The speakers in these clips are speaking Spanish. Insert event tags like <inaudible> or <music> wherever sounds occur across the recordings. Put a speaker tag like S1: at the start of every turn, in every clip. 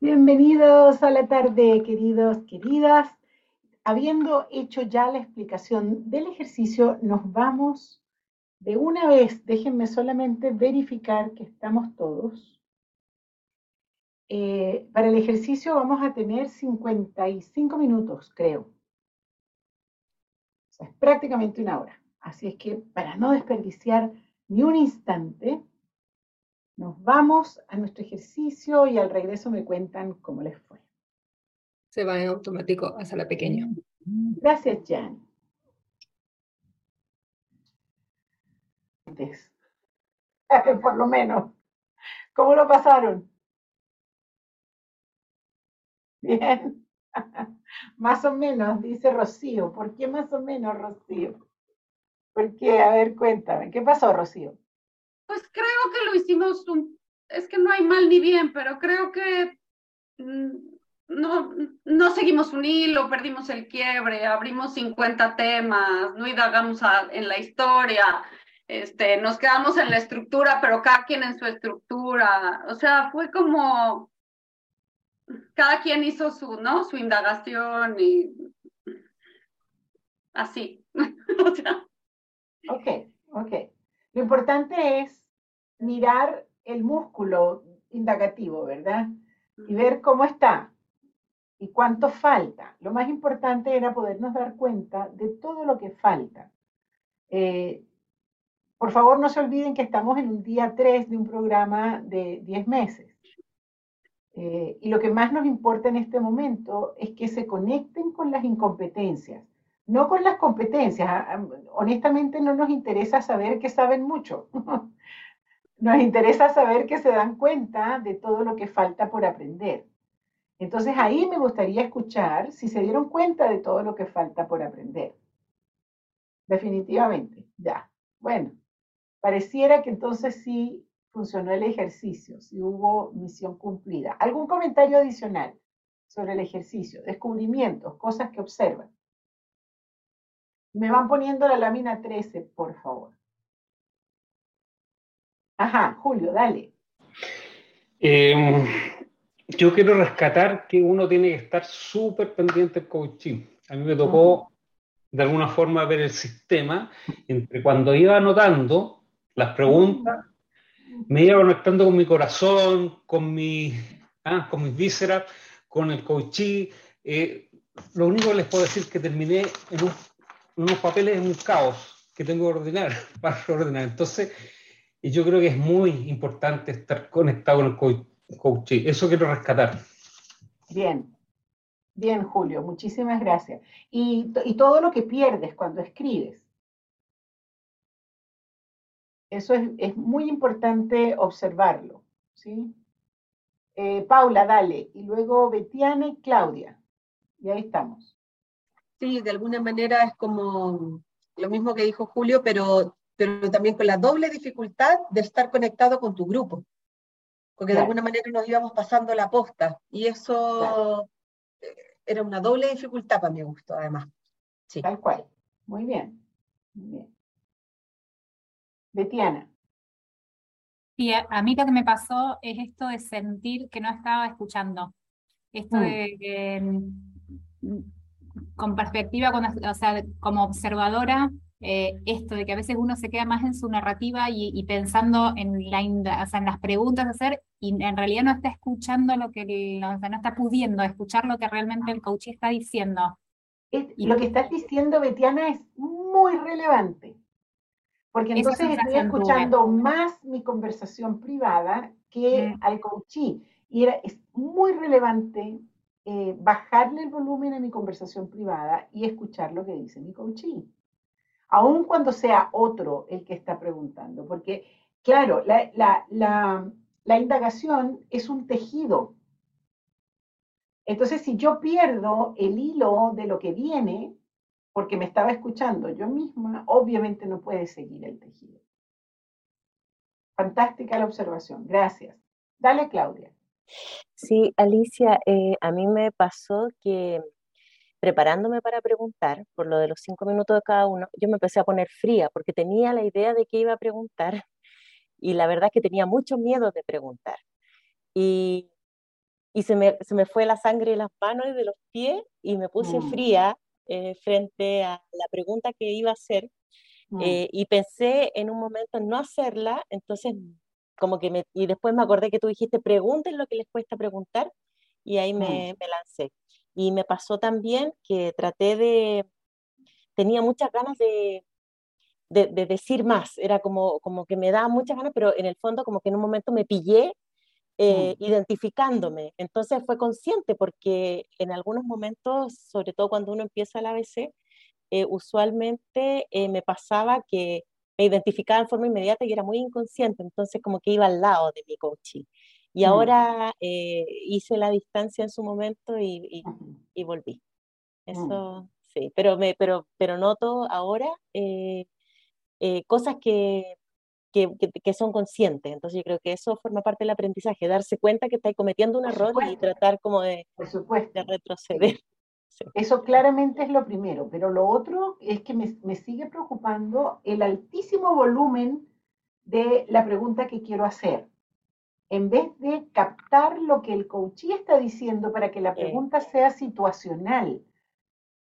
S1: Bienvenidos a la tarde, queridos, queridas. Habiendo hecho ya la explicación del ejercicio, nos vamos de una vez. Déjenme solamente verificar que estamos todos. Eh, para el ejercicio vamos a tener 55 minutos, creo. es prácticamente una hora. Así es que para no desperdiciar ni un instante, nos vamos a nuestro ejercicio y al regreso me cuentan cómo les fue.
S2: Se va en automático a la pequeña.
S1: Gracias, Jan. Por lo menos. ¿Cómo lo pasaron? Bien. <laughs> Más o menos, dice Rocío. ¿Por qué más o menos, Rocío? ¿Por qué? A ver, cuéntame. ¿Qué pasó, Rocío?
S3: Pues creo que lo hicimos, un, es que no hay mal ni bien, pero creo que mm, no, no seguimos un hilo, perdimos el quiebre, abrimos 50 temas, no indagamos en la historia, este, nos quedamos en la estructura, pero cada quien en su estructura. O sea, fue como cada quien hizo su, ¿no? Su indagación y así. <laughs> o sea.
S1: Ok, ok. Lo importante es mirar el músculo indagativo, ¿verdad? Y ver cómo está y cuánto falta. Lo más importante era podernos dar cuenta de todo lo que falta. Eh, por favor, no se olviden que estamos en un día 3 de un programa de 10 meses. Eh, y lo que más nos importa en este momento es que se conecten con las incompetencias, no con las competencias. Ah, ah, honestamente no nos interesa saber que saben mucho. <laughs> Nos interesa saber que se dan cuenta de todo lo que falta por aprender. Entonces ahí me gustaría escuchar si se dieron cuenta de todo lo que falta por aprender. Definitivamente, ya. Bueno, pareciera que entonces sí funcionó el ejercicio, sí hubo misión cumplida. ¿Algún comentario adicional sobre el ejercicio? Descubrimientos, cosas que observan. Me van poniendo la lámina 13, por favor. Ajá, Julio, dale.
S4: Em, yo quiero rescatar que uno tiene que estar súper pendiente del coaching. A mí me tocó de alguna forma ver el sistema entre cuando iba anotando las preguntas, me iba conectando con mi corazón, con, mi, ah, con mis vísceras, con el coaching. Eh, lo único que les puedo decir es que terminé en, unos papeles en un caos que tengo que ordenar <laughs> para ordenar. Entonces, yo creo que es muy importante estar conectado con el coaching. Eso quiero rescatar.
S1: Bien, bien, Julio, muchísimas gracias. Y, y todo lo que pierdes cuando escribes. Eso es, es muy importante observarlo. ¿sí? Eh, Paula, dale. Y luego Betiana y Claudia. Y ahí estamos.
S2: Sí, de alguna manera es como lo mismo que dijo Julio, pero pero también con la doble dificultad de estar conectado con tu grupo, porque de alguna manera nos íbamos pasando la posta, y eso eh, era una doble dificultad para mi gusto, además.
S1: Sí. Tal cual. Muy bien. Muy bien. Betiana.
S5: Sí, a, mí lo que me pasó es esto de sentir que no estaba escuchando. Esto mm. de mm, con perspectiva, o sea, como observadora, eh, esto de que a veces uno se queda más en su narrativa y, pensando en, la, en las preguntas a hacer y en realidad no está escuchando lo que, o sea, no está pudiendo escuchar lo que realmente el coach está diciendo.
S1: y lo que estás diciendo, Betiana, es muy relevante. Porque entonces estoy escuchando más mi conversación privada que mm. al coachí. Y era, es muy relevante eh, bajarle el volumen a mi conversación privada y escuchar lo que dice mi coachí aun cuando sea otro el que está preguntando, porque claro, la, indagación es un tejido. Entonces, si yo pierdo el hilo de lo que viene, porque me estaba escuchando yo misma, obviamente no puede seguir el tejido. Fantástica la observación, gracias. Dale, Claudia.
S6: Sí, Alicia, eh, a mí me pasó que preparándome para preguntar, por lo de los cinco minutos de cada uno, yo me empecé a poner fría porque tenía la idea de que iba a preguntar <laughs> y la verdad es que tenía mucho miedo de preguntar. Y, y se me, se me fue la sangre de las manos y de los pies y me puse
S1: Mm.
S6: fría eh, frente a la pregunta que iba a hacer
S1: Mm.
S6: eh, y pensé en un momento en no hacerla, entonces como que me, y después me acordé que tú dijiste, pregunten lo que les cuesta preguntar, y ahí me, me lancé. Y me pasó también que traté de, tenía muchas ganas de, de, de decir más, era como, como que me daba muchas ganas, pero en el fondo como que en un momento me pillé eh, identificándome. Entonces fue consciente porque en algunos momentos, sobre todo cuando uno empieza el ABC, eh, usualmente eh, me pasaba que me identificaba en forma inmediata y era muy inconsciente, entonces como que iba al lado de mi coaching. Y
S1: Mm.
S6: ahora eh, hice la distancia en su momento y, y- y volví.
S1: Mm.
S6: Eso sí, pero, me, pero, pero noto ahora eh, eh, cosas que, que, que- que son conscientes. Entonces yo creo que eso forma parte del aprendizaje, darse cuenta que estáis cometiendo un error y tratar como de, de retroceder. Sí.
S1: Eso claramente es lo primero, pero lo otro es que me, me sigue preocupando el altísimo volumen de la pregunta que quiero hacer. En vez de captar lo que el coachee está diciendo para que la
S6: Sí.
S1: pregunta sea situacional,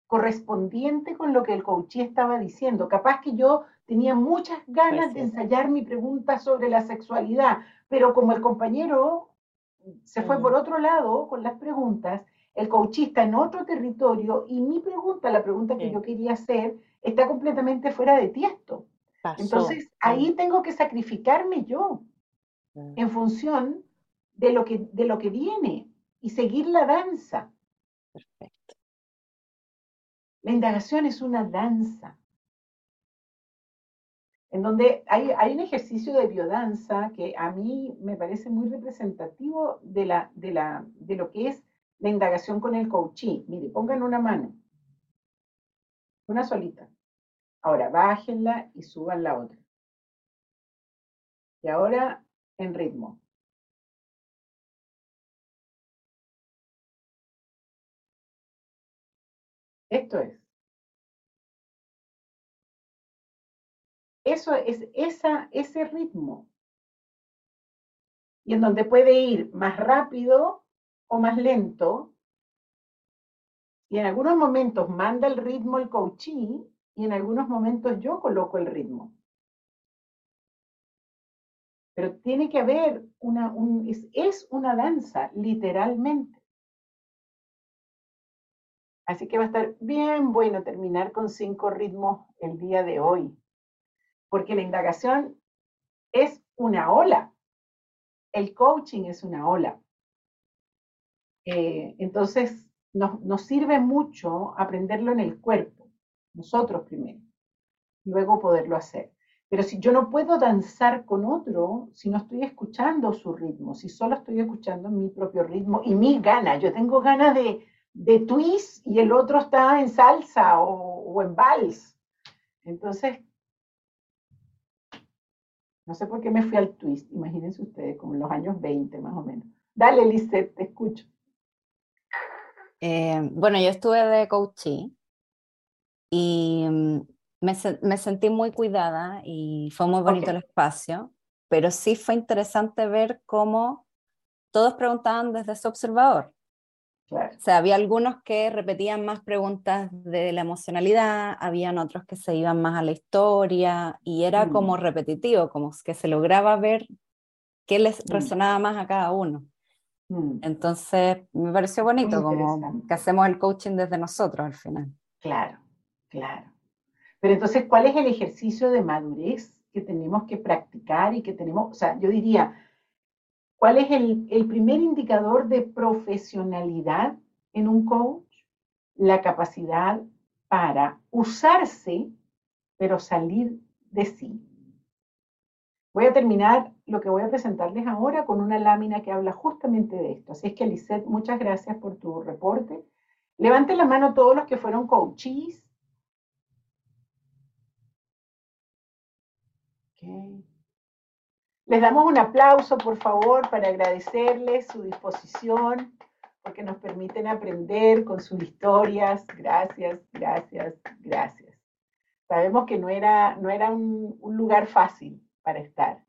S1: correspondiente con lo que el coachee estaba diciendo. Capaz que yo tenía muchas ganas de ensayar mi pregunta sobre la sexualidad, pero como el compañero se fue
S6: Mm.
S1: por otro lado con las preguntas, el coachee está en otro territorio y mi pregunta, la pregunta que
S6: Sí.
S1: yo quería hacer, está completamente fuera de tiesto.
S6: Pasó.
S1: Entonces, ahí tengo que sacrificarme yo en función de lo que, de lo que viene y seguir la danza.
S6: Perfecto.
S1: La indagación es una danza, en donde hay, hay un ejercicio de biodanza que a mí me parece muy representativo de, la, de, la, de lo que es la indagación con el coachee. Mire, pongan una mano, una solita. Ahora, bájenla y suban la otra. Y ahora en ritmo. Esto es. Eso es esa, ese ritmo. Y en donde puede ir más rápido o más lento. Y en algunos momentos manda el ritmo el coachee y en algunos momentos yo coloco el ritmo. Pero tiene que haber una, un, es, es una danza, literalmente. Así que va a estar bien bueno terminar con cinco ritmos el día de hoy, porque la indagación es una ola, el coaching es una ola. Eh, entonces, nos, sirve mucho aprenderlo en el cuerpo, nosotros primero, luego poderlo hacer. Pero si yo no puedo danzar con otro, si no estoy escuchando su ritmo, si solo estoy escuchando mi propio ritmo y mis ganas, yo tengo ganas de, de twist y el otro está en salsa o, o en vals. Entonces, no sé por qué me fui al twist, imagínense ustedes, como en los años 20 más o menos. Dale, Lisette, te escucho.
S7: Eh, bueno, yo estuve de coachee y mm, me, me sentí muy cuidada y fue muy bonito
S1: Ok.
S7: el espacio, pero sí fue interesante ver cómo todos preguntaban desde su observador.
S1: Claro.
S7: O sea, había algunos que repetían más preguntas de la emocionalidad, habían otros que se iban más a la historia y era
S1: Mm.
S7: como repetitivo, como que se lograba ver qué les
S1: Mm.
S7: resonaba más a cada uno.
S1: Mm,
S7: Entonces, me pareció bonito como que hacemos el coaching desde nosotros al final.
S1: Claro, claro. Pero entonces, ¿cuál es el ejercicio de madurez que tenemos que practicar y que tenemos, o sea, yo diría, ¿cuál es el, el primer indicador de profesionalidad en un coach? La capacidad para usarse, pero salir de sí. Voy a terminar lo que voy a presentarles ahora con una lámina que habla justamente de esto. Así es que, Lisette, muchas gracias por tu reporte. Levanten la mano todos los que fueron coaches. Les damos un aplauso, por favor, para agradecerles su disposición, porque nos permiten aprender con sus historias. Gracias, gracias, gracias. Sabemos que no era, no era un lugar fácil para estar.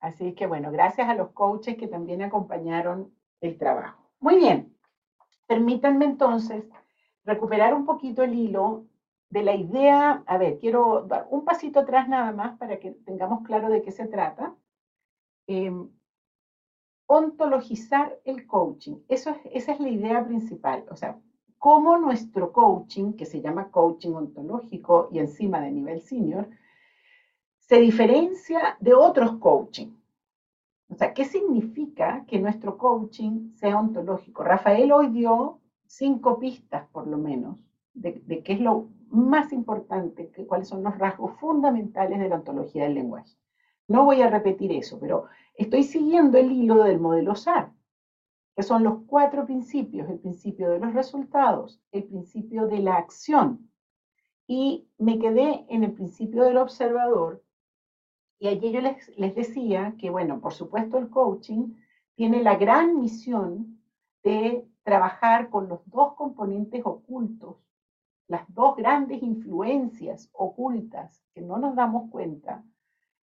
S1: Así que bueno, gracias a los coaches que también acompañaron el trabajo. Muy bien. Permítanme entonces recuperar un poquito el hilo de la idea, a ver, quiero dar un pasito atrás nada más para que tengamos claro de qué se trata. Em, ontologizar el coaching, Eso es, esa es la idea principal, o sea, cómo nuestro coaching, que se llama coaching ontológico y encima de nivel senior, se diferencia de otros coaching. O sea, ¿qué significa que nuestro coaching sea ontológico? Rafael hoy dio cinco pistas, por lo menos, de, de qué es lo más importante, que, cuáles son los rasgos fundamentales de la ontología del lenguaje. No voy a repetir eso, pero estoy siguiendo el hilo del modelo SAR, que son los cuatro principios, el principio de los resultados, el principio de la acción, y me quedé en el principio del observador, y allí yo les, les decía que, bueno, por supuesto el coaching tiene la gran misión de trabajar con los dos componentes ocultos, las dos grandes influencias ocultas que no nos damos cuenta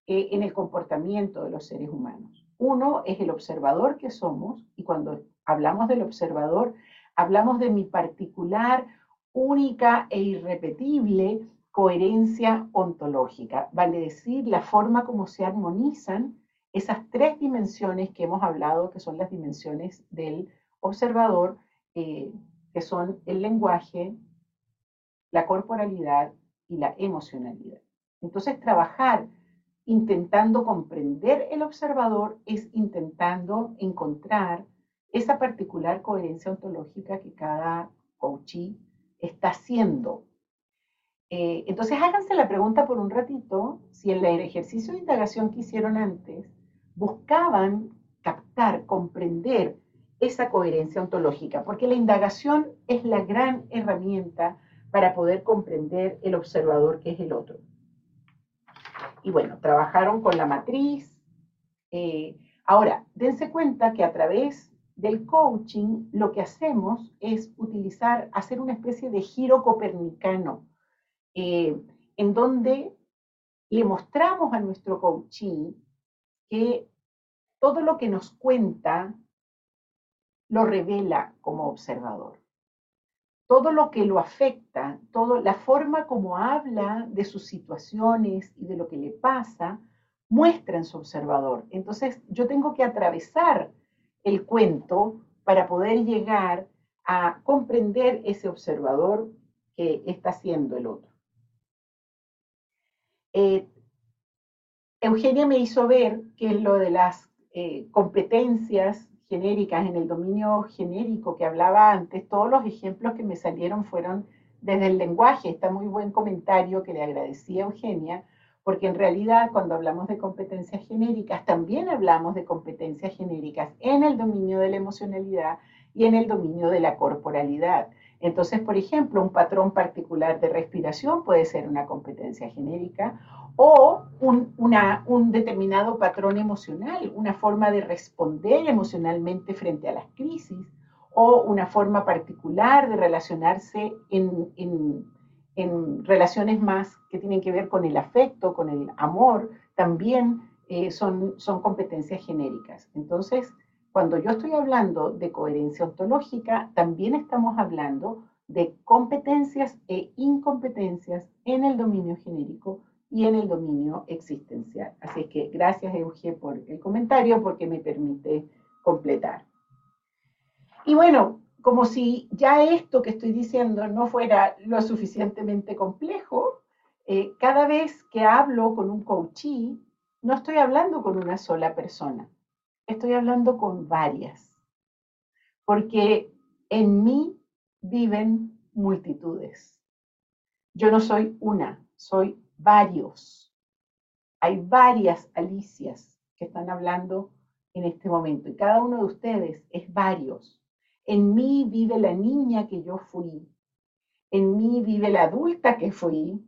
S1: eh, en el comportamiento de los seres humanos. Uno es el observador que somos, y cuando hablamos del observador, hablamos de mi particular, única e irrepetible coherencia ontológica, vale decir, la forma como se armonizan esas tres dimensiones que hemos hablado, que son las dimensiones del observador, eh, que son el lenguaje, la corporalidad y la emocionalidad. Entonces, trabajar intentando comprender el observador es intentando encontrar esa particular coherencia ontológica que cada coachee está haciendo eh, entonces háganse la pregunta por un ratito si en el ejercicio de indagación que hicieron antes buscaban captar, comprender esa coherencia ontológica, porque la indagación es la gran herramienta para poder comprender el observador que es el otro. Y bueno, trabajaron con la matriz. Eh, ahora, dense cuenta que a través del coaching lo que hacemos es utilizar, hacer una especie de giro copernicano eh, en donde le mostramos a nuestro coaching que todo lo que nos cuenta lo revela como observador. Todo lo que lo afecta, toda la forma como habla de sus situaciones y de lo que le pasa, muestra en su observador. Entonces yo tengo que atravesar el cuento para poder llegar a comprender ese observador que está haciendo el otro. Eh, Eugenia me hizo ver que lo de las eh, competencias genéricas en el dominio genérico que hablaba antes, todos los ejemplos que me salieron fueron desde el lenguaje. Está muy buen comentario que le agradecí a Eugenia, porque en realidad cuando hablamos de competencias genéricas, también hablamos de competencias genéricas en el dominio de la emocionalidad y en el dominio de la corporalidad. Entonces, por ejemplo, un patrón particular de respiración puede ser una competencia genérica o un, determinado patrón emocional, una forma de responder emocionalmente frente a las crisis o una forma particular de relacionarse en, en, relaciones más que tienen que ver con el afecto, con el amor, también eh, son, son competencias genéricas. Entonces, cuando yo estoy hablando de coherencia ontológica, también estamos hablando de competencias e incompetencias en el dominio genérico y en el dominio existencial. Así que gracias, Euge, por el comentario, porque me permite completar. Y bueno, como si ya esto que estoy diciendo no fuera lo suficientemente complejo, eh, cada vez que hablo con un coachee, no estoy hablando con una sola persona estoy hablando con varias, porque en mí viven multitudes. Yo no soy una, soy varios. Hay varias Alicias que están hablando en este momento y cada uno de ustedes es varios. En mí vive la niña que yo fui, en mí vive la adulta que fui,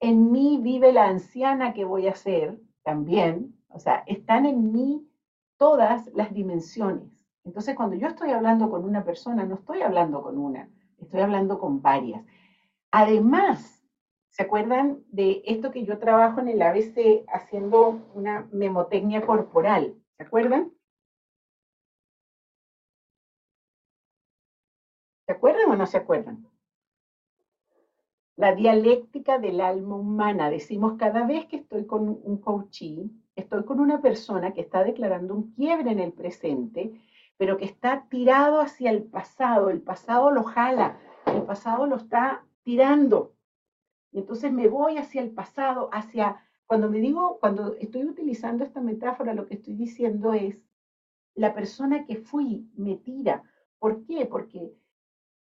S1: en mí vive la anciana que voy a ser también. O sea, están en mí todas las dimensiones. Entonces, cuando yo estoy hablando con una persona, no estoy hablando con una, estoy hablando con varias. Además, ¿se acuerdan de esto que yo trabajo en el ABC haciendo una memotecnia corporal? ¿Se acuerdan? ¿Se acuerdan o no se acuerdan? La dialéctica del alma humana. Decimos cada vez que estoy con un coachee, estoy con una persona que está declarando un quiebre en el presente, pero que está tirado hacia el pasado. El pasado lo jala, el pasado lo está tirando. Y entonces me voy hacia el pasado, hacia, cuando me digo, cuando estoy utilizando esta metáfora, lo que estoy diciendo es, la persona que fui me tira. ¿Por qué? Porque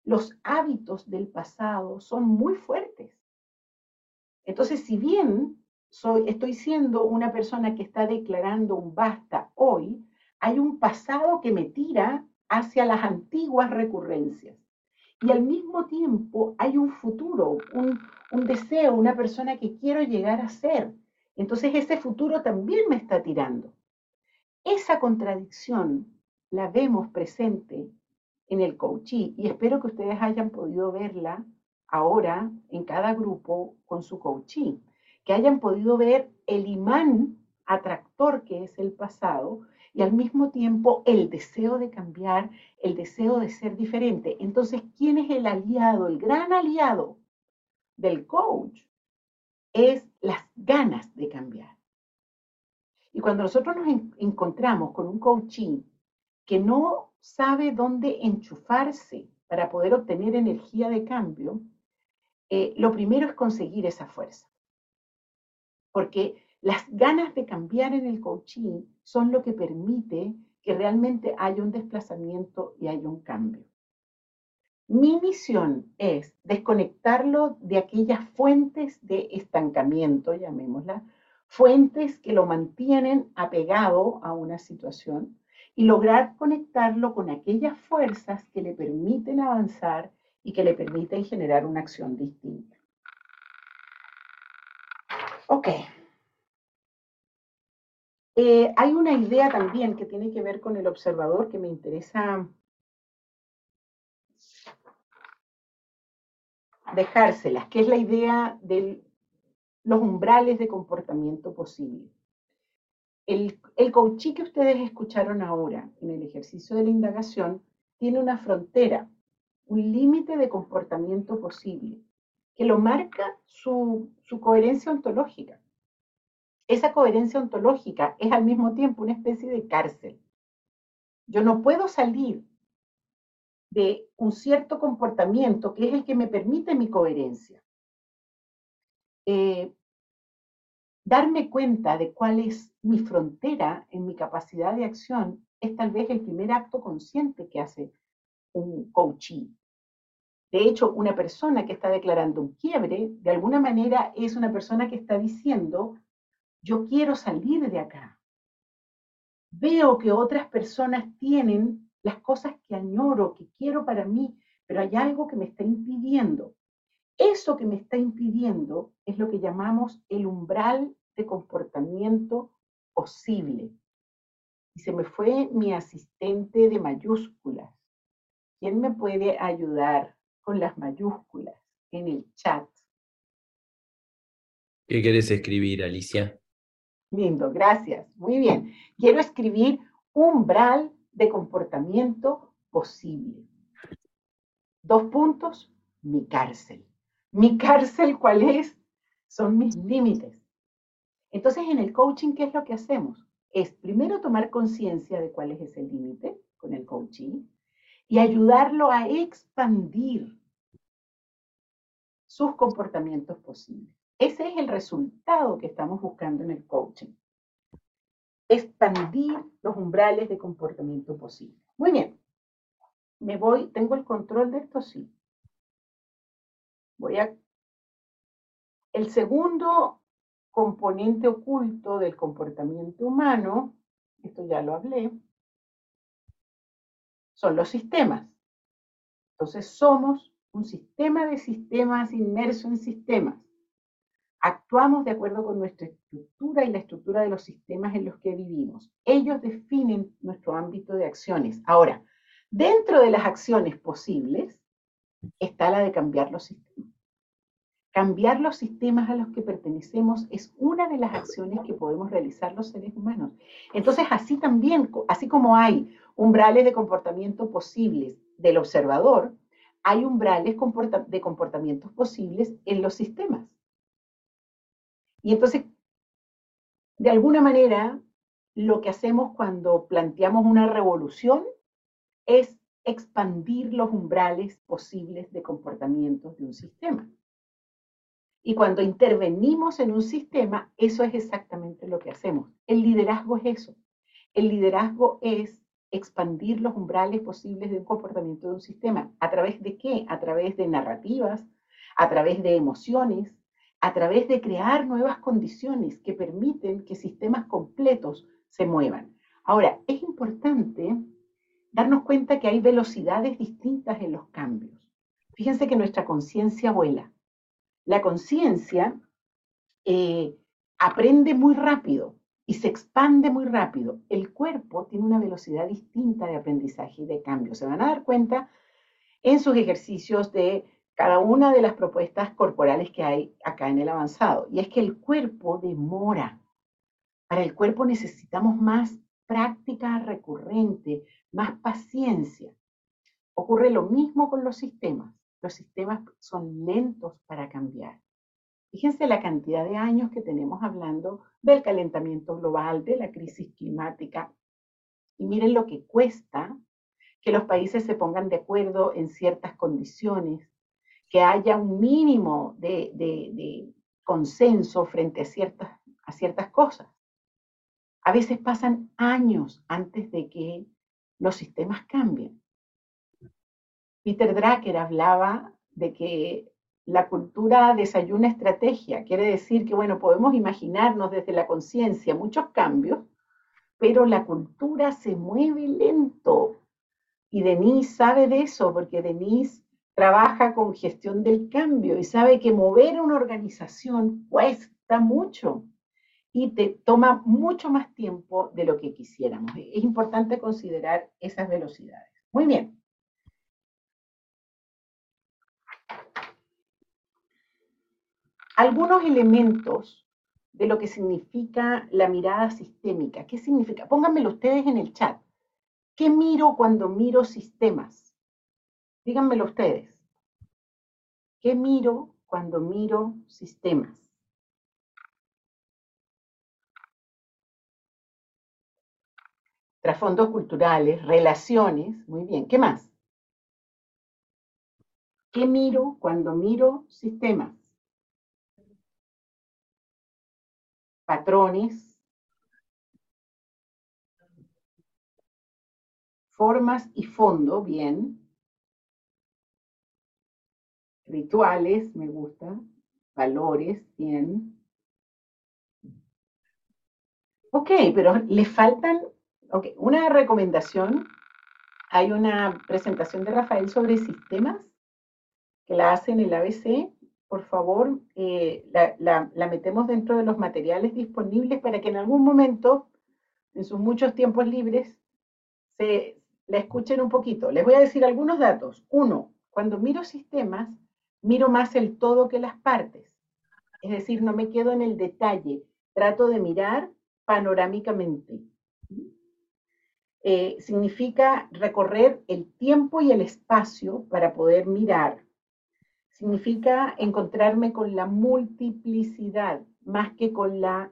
S1: los hábitos del pasado son muy fuertes. Entonces, si bien soy, estoy siendo una persona que está declarando un basta hoy, hay un pasado que me tira hacia las antiguas recurrencias. Y al mismo tiempo hay un futuro, un, un deseo, una persona que quiero llegar a ser. Entonces ese futuro también me está tirando. Esa contradicción la vemos presente en el coachí y espero que ustedes hayan podido verla ahora en cada grupo con su coachí, que hayan podido ver el imán atractor que es el pasado y al mismo tiempo el deseo de cambiar, el deseo de ser diferente. Entonces, ¿quién es el aliado, el gran aliado del coach? Es las ganas de cambiar. Y cuando nosotros nos encontramos con un coaching que no sabe dónde enchufarse para poder obtener energía de cambio, eh, lo primero es conseguir esa fuerza. Porque las ganas de cambiar en el coaching son lo que permite que realmente haya un desplazamiento y haya un cambio. Mi misión es desconectarlo de aquellas fuentes de estancamiento, llamémosla, fuentes que lo mantienen apegado a una situación y lograr conectarlo con aquellas fuerzas que le permiten avanzar y que le permiten generar una acción distinta. Ok. Eh, hay una idea también que tiene que ver con el observador que me interesa dejárselas, que es la idea de los umbrales de comportamiento posible. El, el que ustedes escucharon ahora en el ejercicio de la indagación tiene una frontera, un límite de comportamiento posible, que lo marca su coherencia ontológica esa coherencia ontológica es al mismo tiempo una especie de cárcel. Yo no puedo salir de un cierto comportamiento que es el que me permite mi coherencia. Eh, darme cuenta de cuál es mi frontera en mi capacidad de acción es tal vez el primer acto consciente que hace un coachee. De hecho, una persona que está declarando un quiebre, de alguna manera es una persona que está diciendo, yo quiero salir de acá. Veo que otras personas tienen las cosas que añoro, que quiero para mí, pero hay algo que me está impidiendo. Eso que me está impidiendo es lo que llamamos el umbral de comportamiento posible. Y se me fue mi asistente de mayúsculas. ¿Quién me puede ayudar con las mayúsculas en el chat?
S8: ¿Qué quieres escribir, Alicia?
S1: Lindo, gracias. Muy bien. Quiero escribir umbral de comportamiento posible. Dos puntos, mi cárcel. Mi cárcel, ¿cuál es? Son mis límites. Entonces, en el coaching, ¿qué es lo que hacemos? Es primero tomar conciencia de cuál es ese límite con el coaching y ayudarlo a expandir sus comportamientos posibles. Ese es el resultado que estamos buscando en el coaching. Expandir los umbrales de comportamiento posible. Muy bien. Me voy, tengo el control de esto, sí. Voy a... El segundo componente oculto del comportamiento humano, esto ya lo hablé, son los sistemas. Entonces somos un sistema de sistemas inmerso en sistemas actuamos de acuerdo con nuestra estructura y la estructura de los sistemas en los que vivimos. Ellos definen nuestro ámbito de acciones. Ahora, dentro de las acciones posibles está la de cambiar los sistemas. Cambiar los sistemas a los que pertenecemos es una de las acciones que podemos realizar los seres humanos. Entonces, así también, así como hay umbrales de comportamiento posibles del observador, hay umbrales de comportamientos posibles en los sistemas. Y entonces, de alguna manera, lo que hacemos cuando planteamos una revolución es expandir los umbrales posibles de comportamientos de un sistema. Y cuando intervenimos en un sistema, eso es exactamente lo que hacemos. El liderazgo es eso. El liderazgo es expandir los umbrales posibles de un comportamiento de un sistema. ¿A través de qué? A través de narrativas, a través de emociones, a través de crear nuevas condiciones que permiten que sistemas completos se muevan. Ahora, es importante darnos cuenta que hay velocidades distintas en los cambios. Fíjense que nuestra conciencia vuela. La conciencia eh, aprende muy rápido y se expande muy rápido. El cuerpo tiene una velocidad distinta de aprendizaje y de cambio. Se van a dar cuenta en sus ejercicios de cada una de las propuestas corporales que hay acá en el avanzado. Y es que el cuerpo demora. Para el cuerpo necesitamos más práctica recurrente, más paciencia. Ocurre lo mismo con los sistemas. Los sistemas son lentos para cambiar. Fíjense la cantidad de años que tenemos hablando del calentamiento global, de la crisis climática. Y miren lo que cuesta que los países se pongan de acuerdo en ciertas condiciones, que haya un mínimo de, consenso frente a ciertas, a ciertas cosas. A veces pasan años antes de que los sistemas cambien. Peter Drucker hablaba de que la cultura desayuna estrategia. Quiere decir que, bueno, podemos imaginarnos desde la conciencia muchos cambios, pero la cultura se mueve lento. Y Denise sabe de eso, porque Denise trabaja con gestión del cambio y sabe que mover una organización cuesta mucho y te toma mucho más tiempo de lo que quisiéramos. Es importante considerar esas velocidades. Muy bien. Algunos elementos de lo que significa la mirada sistémica. ¿Qué significa? Pónganmelo ustedes en el chat. ¿Qué miro cuando miro sistemas? Díganmelo ustedes. ¿Qué miro cuando miro sistemas? Trasfondos culturales, relaciones, muy bien. ¿Qué más? ¿Qué miro cuando miro sistemas? Patrones, formas y fondo, bien. Rituales, me gusta. Valores, bien. Ok, pero le faltan, ok, una recomendación. Hay una presentación de Rafael sobre sistemas que la hace en el ABC por favor, eh, la, metemos dentro de los materiales disponibles para que en algún momento, en sus muchos tiempos libres, se la escuchen un poquito. Les voy a decir algunos datos. Uno, cuando miro sistemas, miro más el todo que las partes. Es decir, no me quedo en el detalle, trato de mirar panorámicamente. Eh, significa recorrer el tiempo y el espacio para poder mirar significa encontrarme con la multiplicidad más que con la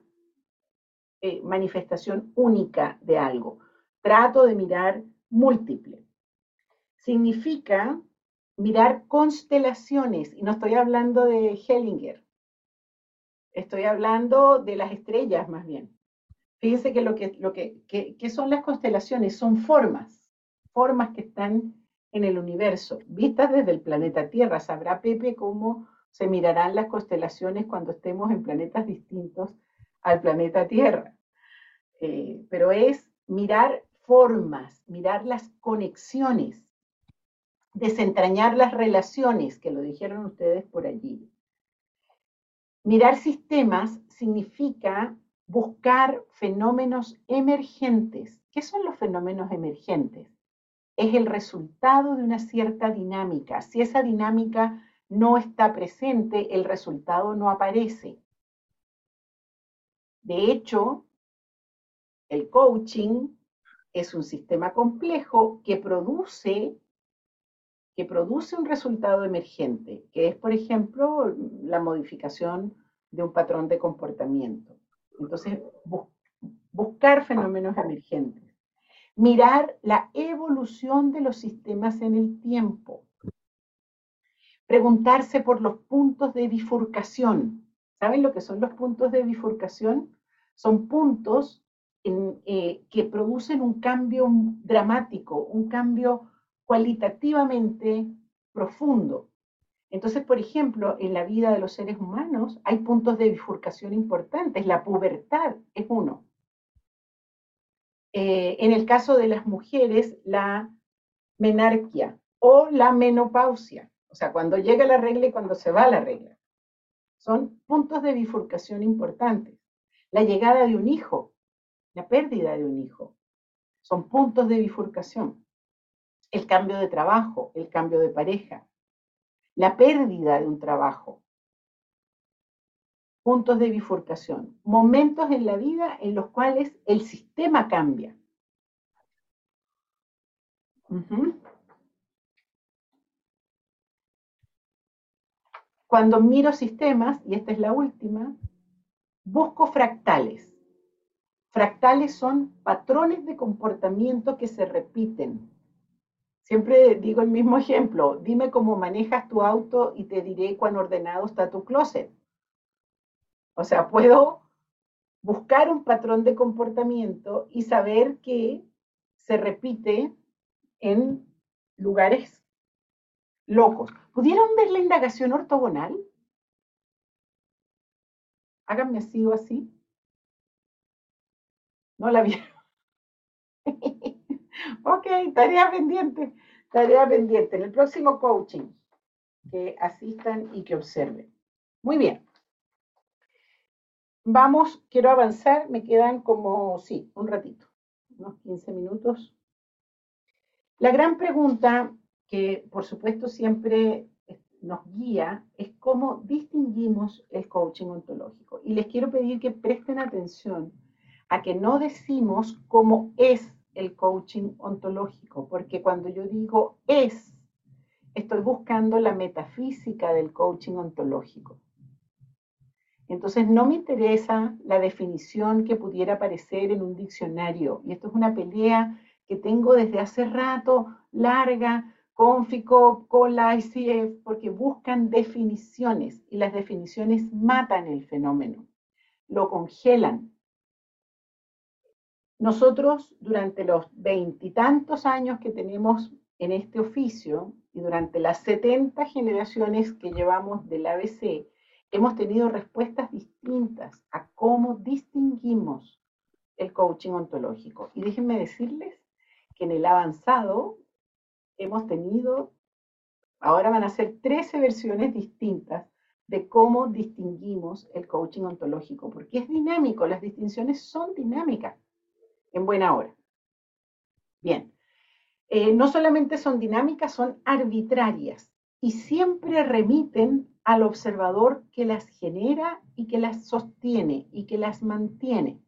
S1: eh, manifestación única de algo. Trato de mirar múltiple. Significa mirar constelaciones, y no estoy hablando de Hellinger, estoy hablando de las estrellas más bien. Fíjense que lo que, lo que, que son las constelaciones son formas, formas que están en el universo. Vistas desde el planeta Tierra, sabrá Pepe cómo se mirarán las constelaciones cuando estemos en planetas distintos al planeta Tierra. Eh, pero es mirar formas, mirar las conexiones, desentrañar las relaciones, que lo dijeron ustedes por allí. Mirar sistemas significa buscar fenómenos emergentes. ¿Qué son los fenómenos emergentes? Es el resultado de una cierta dinámica. Si esa dinámica no está presente, el resultado no aparece. De hecho, el coaching es un sistema complejo que produce que produce un resultado emergente, que es, por ejemplo, la modificación de un patrón de comportamiento. Entonces, buscar fenómenos emergentes. Mirar la evolución de los sistemas en el tiempo. Preguntarse por los puntos de bifurcación. ¿Saben lo que son los puntos de bifurcación? Son puntos eh, que producen un cambio dramático, un cambio cualitativamente profundo. Entonces, por ejemplo, en la vida de los seres humanos hay puntos de bifurcación importantes. La pubertad es uno. Eh, en el caso de las mujeres, la menarquia o la menopausia, o sea, cuando llega la regla y cuando se va la regla. Son puntos de bifurcación importantes. La llegada de un hijo, la pérdida de un hijo. Son puntos de bifurcación. El cambio de trabajo, el cambio de pareja, la pérdida de un trabajo. Puntos de bifurcación, momentos en la vida en los cuales el sistema cambia. Cuando miro sistemas, y esta es la última, busco fractales. Fractales son patrones de comportamiento que se repiten. Siempre digo el mismo ejemplo, dime cómo manejas tu auto y te diré cuán ordenado está tu closet. O sea, puedo buscar un patrón de comportamiento y saber que se repite en lugares locos. ¿Pudieron ver la indagación ortogonal? Háganme así o así. No la vieron. <laughs> ok, tarea pendiente, tarea pendiente. En el próximo coaching, que asistan y que observen. Muy bien. Vamos, quiero avanzar, me quedan como, sí, un ratito, unos 15 minutos. La gran pregunta que, por supuesto, siempre nos guía es cómo distinguimos el coaching ontológico. Y les quiero pedir que presten atención a que no decimos cómo es el coaching ontológico, porque cuando yo digo es, estoy buscando la metafísica del coaching ontológico. Entonces no me interesa la definición que pudiera aparecer en un diccionario. Y esto es una pelea que tengo desde hace rato, larga, con FICO, con la ICF, porque buscan definiciones y las definiciones matan el fenómeno, lo congelan. Nosotros, durante los veintitantos años que tenemos en este oficio y durante las 70 generaciones que llevamos del ABC, hemos tenido respuestas distintas a cómo distinguimos el coaching ontológico. Y déjenme decirles que en el avanzado hemos tenido, ahora van a ser 13 versiones distintas de cómo distinguimos el coaching ontológico, porque es dinámico, las distinciones son dinámicas en buena hora. Bien, eh, no solamente son dinámicas, son arbitrarias y siempre remiten al observador que las genera y que las sostiene y que las mantiene.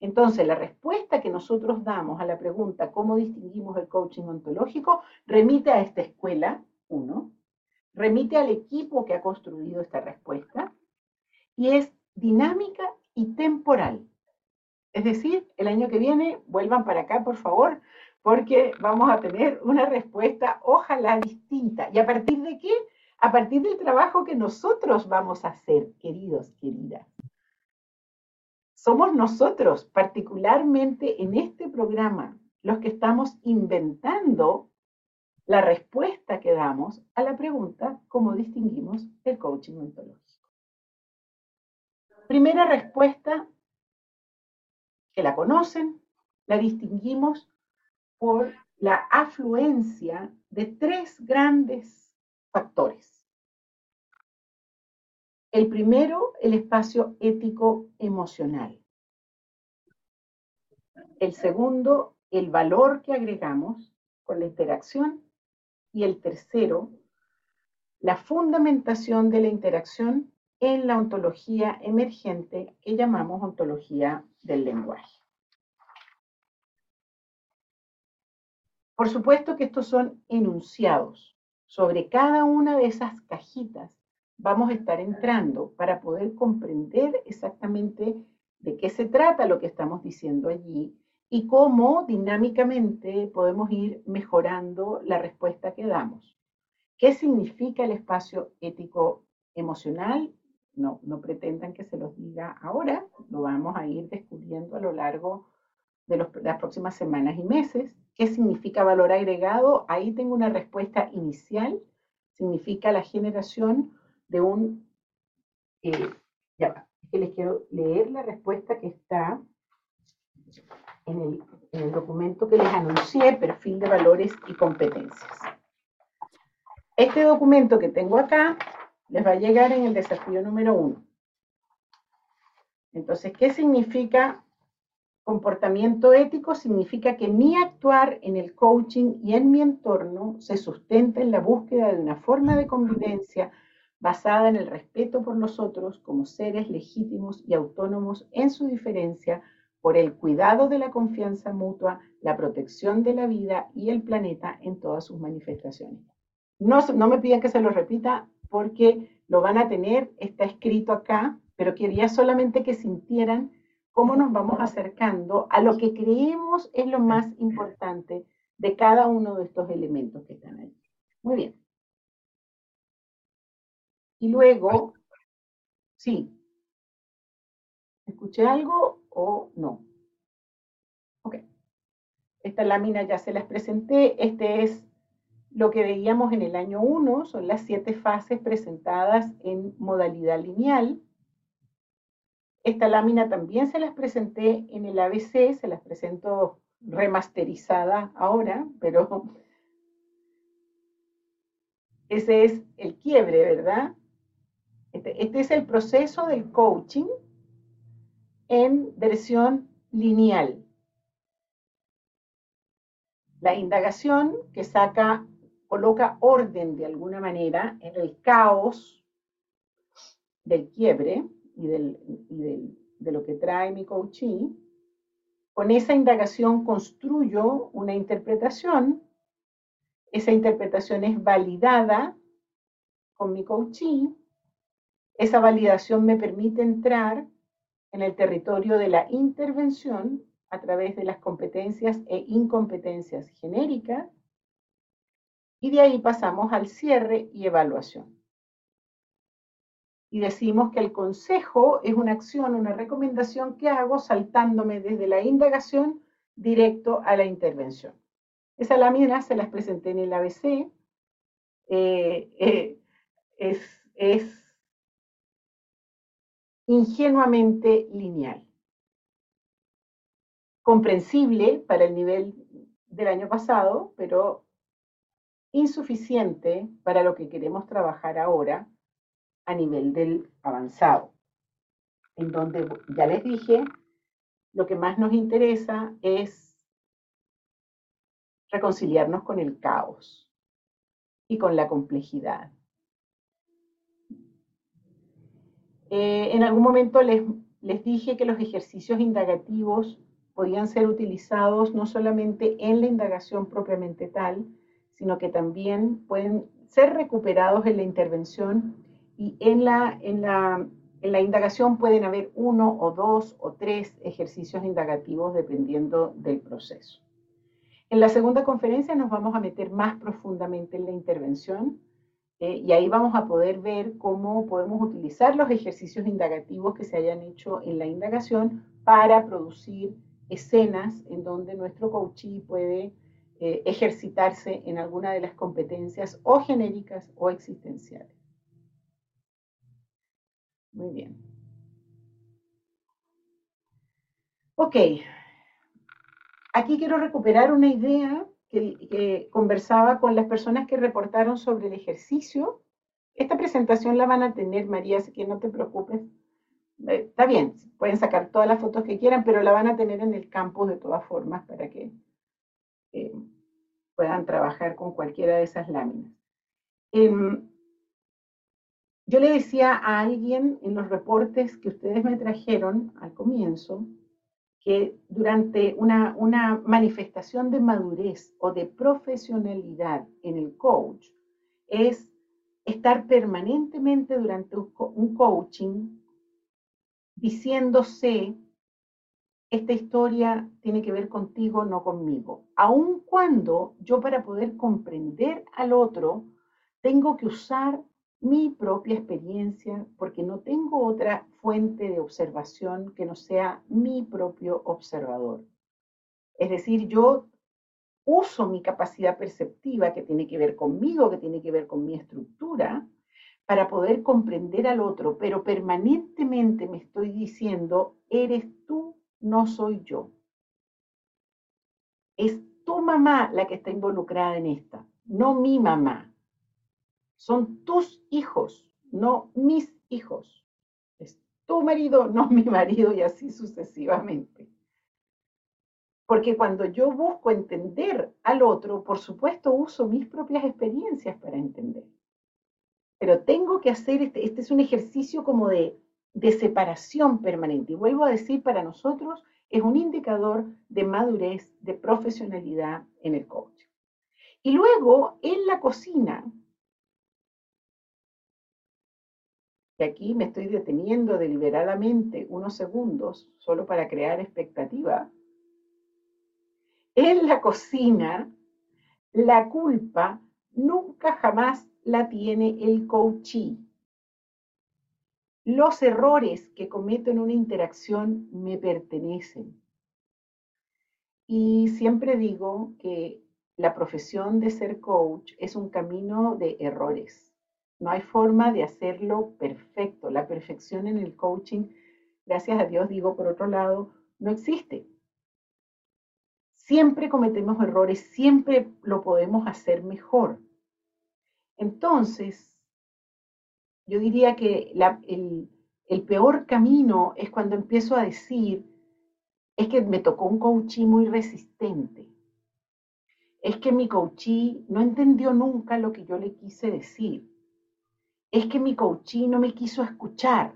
S1: Entonces, la respuesta que nosotros damos a la pregunta ¿cómo distinguimos el coaching ontológico? remite a esta escuela, uno, remite al equipo que ha construido esta respuesta y es dinámica y temporal. Es decir, el año que viene, vuelvan para acá, por favor, porque vamos a tener una respuesta, ojalá distinta. ¿Y a partir de qué? A partir del trabajo que nosotros vamos a hacer, queridos, queridas. Somos nosotros, particularmente en este programa, los que estamos inventando la respuesta que damos a la pregunta cómo distinguimos el coaching ontológico. Primera respuesta, que la conocen, la distinguimos por la afluencia de tres grandes factores. El primero, el espacio ético emocional. El segundo, el valor que agregamos con la interacción. Y el tercero, la fundamentación de la interacción en la ontología emergente que llamamos ontología del lenguaje. Por supuesto que estos son enunciados, sobre cada una de esas cajitas vamos a estar entrando para poder comprender exactamente de qué se trata lo que estamos diciendo allí y cómo dinámicamente podemos ir mejorando la respuesta que damos. ¿Qué significa el espacio ético emocional? No, no pretendan que se los diga ahora, lo vamos a ir descubriendo a lo largo de, las próximas semanas y meses. ¿Qué significa valor agregado? Ahí tengo una respuesta inicial. Significa la generación de un... Eh, ya es que les quiero leer la respuesta que está en el, en el documento que les anuncié, perfil de valores y competencias. Este documento que tengo acá les va a llegar en el desafío número uno. Entonces, ¿qué significa comportamiento ético? Significa que mi actuar en el coaching y en mi entorno se sustenta en la búsqueda de una forma de convivencia basada en el respeto por los otros como seres legítimos y autónomos en su diferencia, por el cuidado de la confianza mutua, la protección de la vida y el planeta en todas sus manifestaciones. No, me pidan que se lo repita porque lo van a tener, está escrito acá, pero quería solamente que sintieran cómo nos vamos acercando a lo que creemos es lo más importante de cada uno de estos elementos que están ahí. Muy bien. Y luego, sí. ¿Escuché algo o no? Ok. Esta lámina ya se las presenté. Este es lo que veíamos en el año 1, son las siete fases presentadas en modalidad lineal. Esta lámina también se las presenté en el ABC, se las presento remasterizada ahora, pero ese es el quiebre, ¿verdad? Este, este, es el proceso del coaching en versión lineal. La indagación que saca, coloca orden de alguna manera en el caos del quiebre y, de lo que trae mi coaching. Con esa indagación construyo una interpretación. Esa interpretación es validada con mi coaching esa validación me permite entrar en el territorio de la intervención a través de las competencias e incompetencias genéricas y de ahí pasamos al cierre y evaluación. Y decimos que el consejo es una acción, una recomendación que hago saltándome desde la indagación directo a la intervención. Esa lámina se las presenté en el ABC. Eh, eh, es, es ingenuamente lineal. Comprensible para el nivel del año pasado, pero insuficiente para lo que queremos trabajar ahora a nivel del avanzado, en donde ya les dije, lo que más nos interesa es reconciliarnos con el caos y con la complejidad. Eh, en algún momento les, les dije que los ejercicios indagativos podían ser utilizados no solamente en la indagación propiamente tal, sino que también pueden ser recuperados en la intervención y en la, en la, en la indagación pueden haber uno o dos o tres ejercicios indagativos dependiendo del proceso. En la segunda conferencia nos vamos a meter más profundamente en la intervención eh, y ahí vamos a poder ver cómo podemos utilizar los ejercicios indagativos que se hayan hecho en la indagación para producir escenas en donde nuestro coachee puede eh, ejercitarse en alguna de las competencias o genéricas o existenciales. Muy bien. Ok. Aquí quiero recuperar una idea que, conversaba con las personas que reportaron sobre el ejercicio. Esta presentación la van a tener, María, así que no te preocupes. Eh, está bien, pueden sacar todas las fotos que quieran, pero la van a tener en el campus de todas formas para que eh, puedan trabajar con cualquiera de esas láminas. Em, yo le decía a alguien en los reportes que ustedes me trajeron al comienzo, que durante una, una manifestación de madurez o de profesionalidad en el coach, es estar permanentemente durante un coaching diciéndose, esta historia tiene que ver contigo, no conmigo. Aun cuando yo para poder comprender al otro, tengo que usar mi propia experiencia porque no tengo otra fuente de observación que no sea mi propio observador. Es decir, yo uso mi capacidad perceptiva que tiene que ver conmigo, que tiene que ver con mi estructura, para poder comprender al otro, pero permanentemente me estoy diciendo, eres tú, no soy yo. Es tu mamá la que está involucrada en esta, no mi mamá. Son tus hijos, no mis hijos. Es tu marido, no mi marido y así sucesivamente. Porque cuando yo busco entender al otro, por supuesto uso mis propias experiencias para entender. Pero tengo que hacer, este, este es un ejercicio como de, de separación permanente. Y vuelvo a decir, para nosotros es un indicador de madurez, de profesionalidad en el coach. Y luego, en la cocina, y aquí me estoy deteniendo deliberadamente unos segundos solo para crear expectativa, en la cocina, la culpa nunca jamás la tiene el coachee. Los errores que cometo en una interacción me pertenecen. Y siempre digo que la profesión de ser coach es un camino de errores. No hay forma de hacerlo perfecto. La perfección en el coaching, gracias a Dios digo por otro lado, no existe. Siempre cometemos errores, siempre lo podemos hacer mejor. Entonces, yo diría que el, peor camino es cuando empiezo a decir, es que me tocó un coachí muy resistente. Es que mi coachí no entendió nunca lo que yo le quise decir. Es que mi coachí no me quiso escuchar.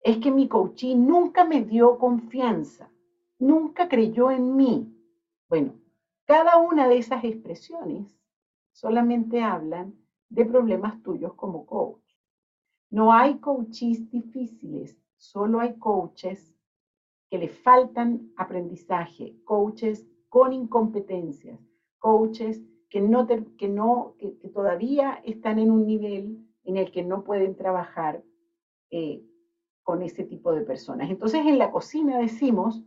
S1: Es que mi coachí nunca me dio confianza, nunca creyó en mí. Bueno, cada una de esas expresiones solamente hablan de problemas tuyos como coach. No hay coaches difíciles, solo hay coaches que le faltan aprendizaje, coaches con incompetencias, coaches que, no que, no, que, todavía están en un nivel en el que no pueden trabajar eh, con ese tipo de personas. Entonces en la cocina decimos,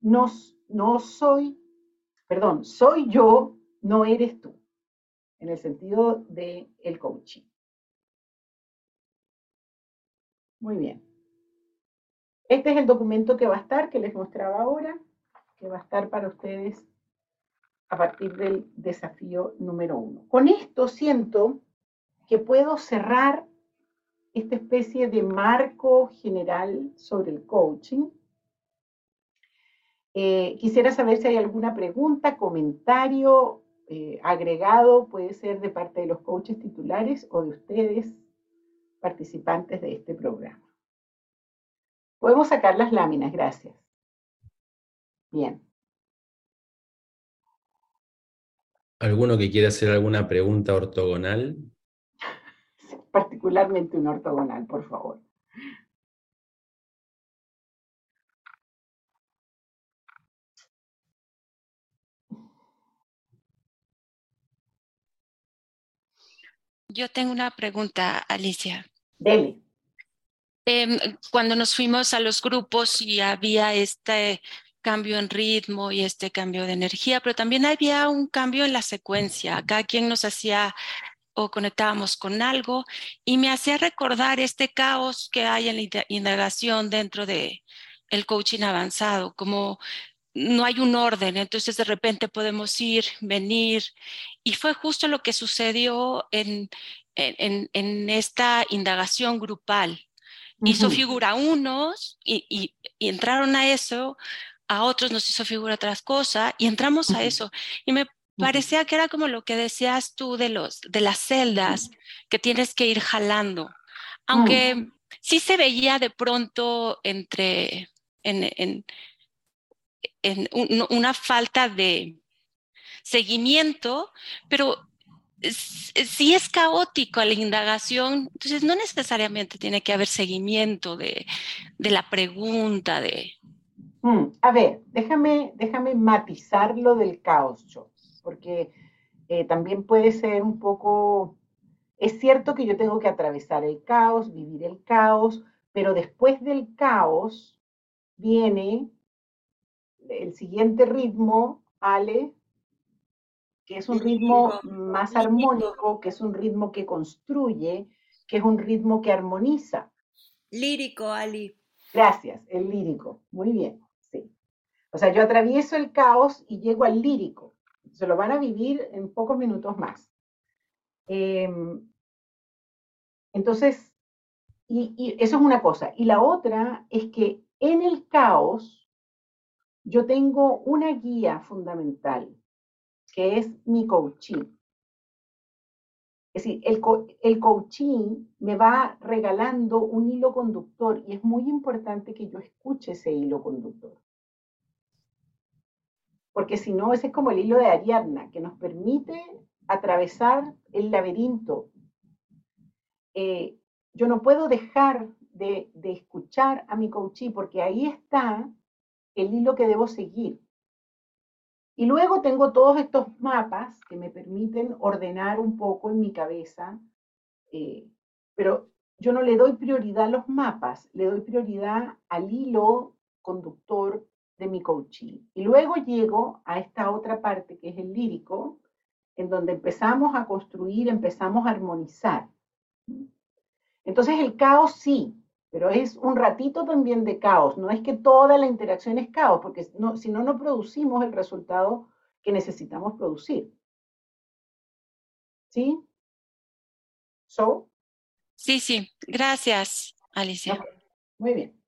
S1: no, no soy, perdón, soy yo, no eres tú en el sentido de el coaching. Muy bien. Este es el documento que va a estar, que les mostraba ahora, que va a estar para ustedes a partir del desafío número uno. Con esto siento que puedo cerrar esta especie de marco general sobre el coaching. Eh, quisiera saber si hay alguna pregunta, comentario eh, agregado puede ser de parte de los coaches titulares o de ustedes, participantes de este programa. Podemos sacar las láminas, gracias. Bien.
S8: ¿Alguno que quiera hacer alguna pregunta ortogonal?
S1: Particularmente un ortogonal, por favor.
S9: Yo tengo una pregunta, Alicia.
S1: Dele.
S9: Em, cuando nos fuimos a los grupos y había este cambio en ritmo y este cambio de energía, pero también había un cambio en la secuencia. Cada quien nos hacía o conectábamos con algo y me hacía recordar este caos que hay en la indagación dentro de el coaching avanzado, como no hay un orden, entonces de repente podemos ir, venir, y fue justo lo que sucedió en, en, esta indagación grupal. Hizo figura unos y, entraron a eso, a otros nos hizo figura otras cosas y entramos a eso. Y me parecía que era como lo que decías tú de, los, de las celdas que tienes que ir jalando. Aunque mm. sí se veía de pronto entre, en, en una falta de seguimiento, pero si es caótico la indagación, entonces no necesariamente tiene que haber seguimiento de, la pregunta, de...
S1: Mm, a ver, déjame, déjame matizar lo del caos, yo, porque eh, también puede ser un poco... Es cierto que yo tengo que atravesar el caos, vivir el caos, pero después del caos viene el siguiente ritmo, Ale, que es un ritmo más armónico, que es un ritmo que construye, que es un ritmo que armoniza.
S10: Lírico, Ali.
S1: Gracias, el lírico. Muy bien, sí. O sea, yo atravieso el caos y llego al lírico. Se lo van a vivir en pocos minutos más. Em, entonces, y eso es una cosa. Y la otra es que en el caos yo tengo una guía fundamental que es mi coaching. Es decir, el, el coaching me va regalando un hilo conductor y es muy importante que yo escuche ese hilo conductor. Porque si no, ese es como el hilo de Ariadna, que nos permite atravesar el laberinto. Eh, yo no puedo dejar de, de escuchar a mi coaching porque ahí está el hilo que debo seguir. Y luego tengo todos estos mapas que me permiten ordenar un poco en mi cabeza, eh, pero yo no le doy prioridad a los mapas, le doy prioridad al hilo conductor de mi coaching. Y luego llego a esta otra parte que es el lírico, en donde empezamos a construir, empezamos a armonizar. Entonces el caos sí, pero es un ratito también de caos, no es que toda la interacción es caos, porque si no, no producimos el resultado que necesitamos producir. ¿Sí? ¿So?
S9: Sí, sí, gracias, Alicia.
S1: Muy bien.